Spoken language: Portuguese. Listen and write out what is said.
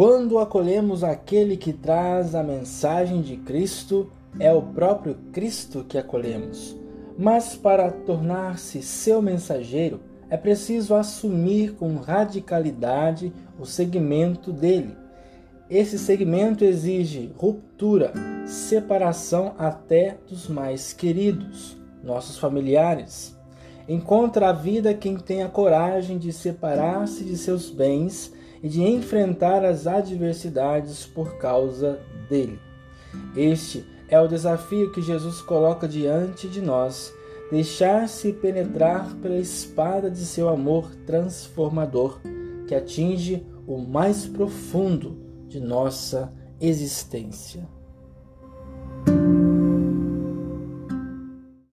Quando acolhemos aquele que traz a mensagem de Cristo, é o próprio Cristo que acolhemos. Mas para tornar-se seu mensageiro, é preciso assumir com radicalidade o segmento dele. Esse segmento exige ruptura, separação até dos mais queridos, nossos familiares. Encontra a vida quem tem a coragem de separar-se de seus bens e de enfrentar as adversidades por causa dele. Este é o desafio que Jesus coloca diante de nós: deixar-se penetrar pela espada de seu amor transformador, que atinge o mais profundo de nossa existência.